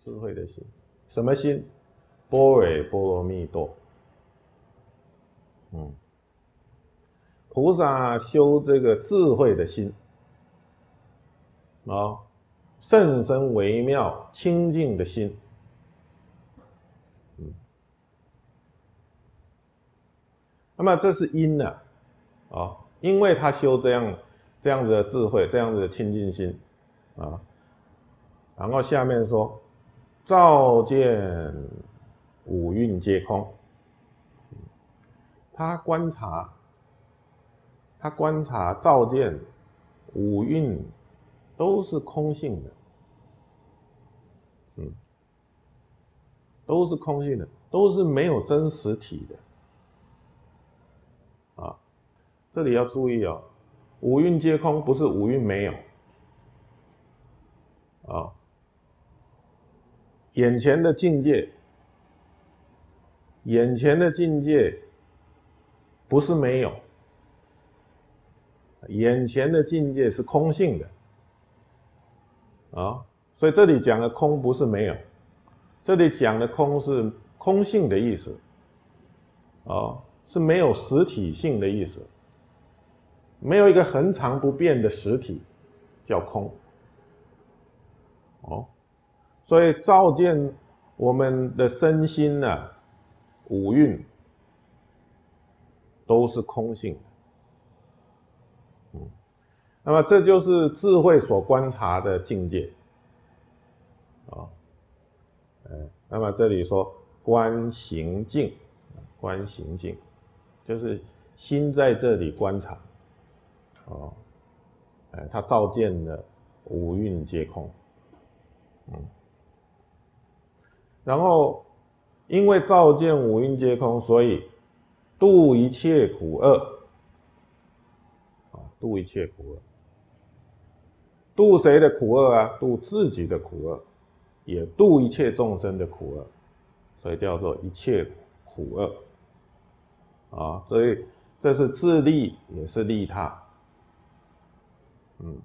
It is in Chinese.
智慧的心，什么心？般若波罗蜜多。嗯，菩萨修这个智慧的心，啊，甚深微妙清净的心。嗯，那么这是因呢，啊，因为他修这样这样子的智慧，这样子的清净心，啊，然后下面说，照见。五蕴皆空，他观察，他观察照见五蕴都是空性的，嗯，都是空性的，都是没有真实体的，啊，这里要注意哦，五蕴皆空不是五蕴没有，啊，眼前的境界。眼前的境界不是没有，眼前的境界是空性的啊，所以这里讲的空不是没有，这里讲的空是空性的意思，啊，是没有实体性的意思，没有一个恒常不变的实体叫空，哦，所以照见我们的身心呢。五蕴都是空性，嗯，那么这就是智慧所观察的境界，啊，嗯，那么这里说观行境，观行境，就是心在这里观察，哦，哎，他照见了五蕴皆空，嗯，然后。因为照见五蕴皆空，所以度一切苦厄。啊，度一切苦厄，度谁的苦厄啊？度自己的苦厄，也度一切众生的苦厄，所以叫做一切苦厄。啊，所以这是自利，也是利他。嗯。